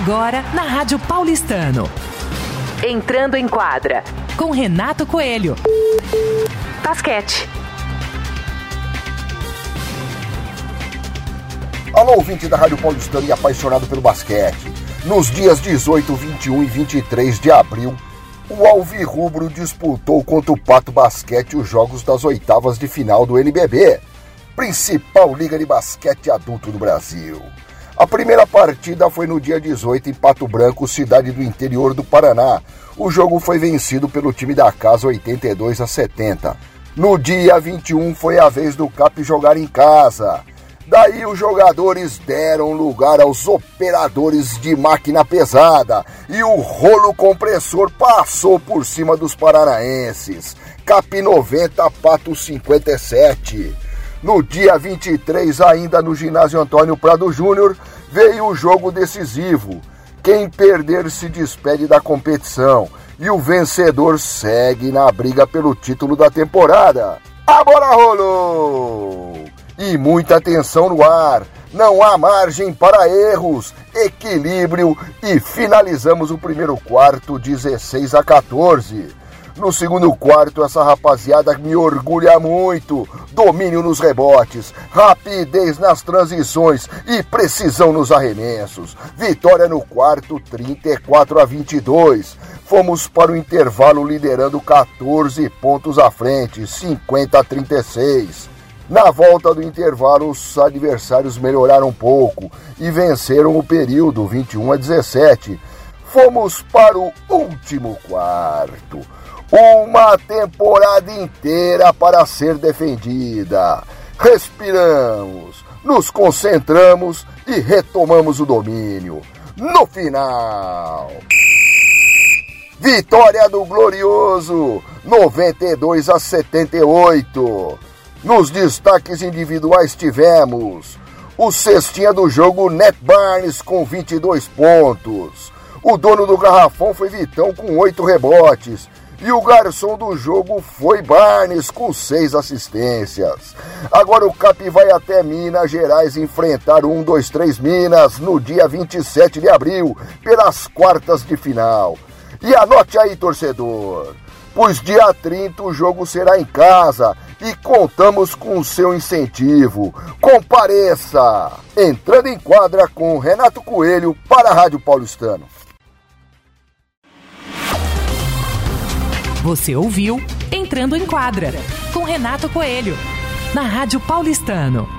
Agora na Rádio Paulistano. Entrando em quadra com Renato Coelho. Basquete. Alô, ouvinte da Rádio Paulistano e apaixonado pelo basquete. Nos dias 18, 21 e 23 de abril, o Alvirrubro disputou contra o Pato Basquete os jogos das oitavas de final do NBB, principal liga de basquete adulto do Brasil. A primeira partida foi no dia 18 em Pato Branco, cidade do interior do Paraná. O jogo foi vencido pelo time da casa 82 a 70. No dia 21 foi a vez do Cap jogar em casa. Daí os jogadores deram lugar aos operadores de máquina pesada e o rolo compressor passou por cima dos paranaenses. Cap 90, Pato 57. No dia 23, ainda no ginásio Antônio Prado Júnior, veio o jogo decisivo. Quem perder se despede da competição e o vencedor segue na briga pelo título da temporada. A bola rolou! E muita atenção no ar. Não há margem para erros, equilíbrio e finalizamos o primeiro quarto 16 a 14. No segundo quarto, essa rapaziada me orgulha muito. Domínio nos rebotes, rapidez nas transições e precisão nos arremessos. Vitória no quarto, 34 a 22. Fomos para o intervalo liderando 14 pontos à frente, 50 a 36. Na volta do intervalo, os adversários melhoraram um pouco e venceram o período 21 a 17. Fomos para o último quarto uma temporada inteira para ser defendida. Respiramos, nos concentramos e retomamos o domínio. No final, vitória do Glorioso, 92 a 78. Nos destaques individuais tivemos o cestinha do jogo Net Barnes com 22 pontos. O dono do garrafão foi Vitão com 8 rebotes e o garçom do jogo foi Barnes com seis assistências. Agora o Cap vai até Minas Gerais enfrentar o 1, 2, 3 Minas no dia 27 de abril, pelas quartas de final. E anote aí, torcedor, pois dia 30 o jogo será em casa e contamos com o seu incentivo. Compareça! Entrando em quadra com Renato Coelho para a Rádio Paulistano. Você ouviu Entrando em Quadra, com Renato Coelho, na Rádio Paulistano.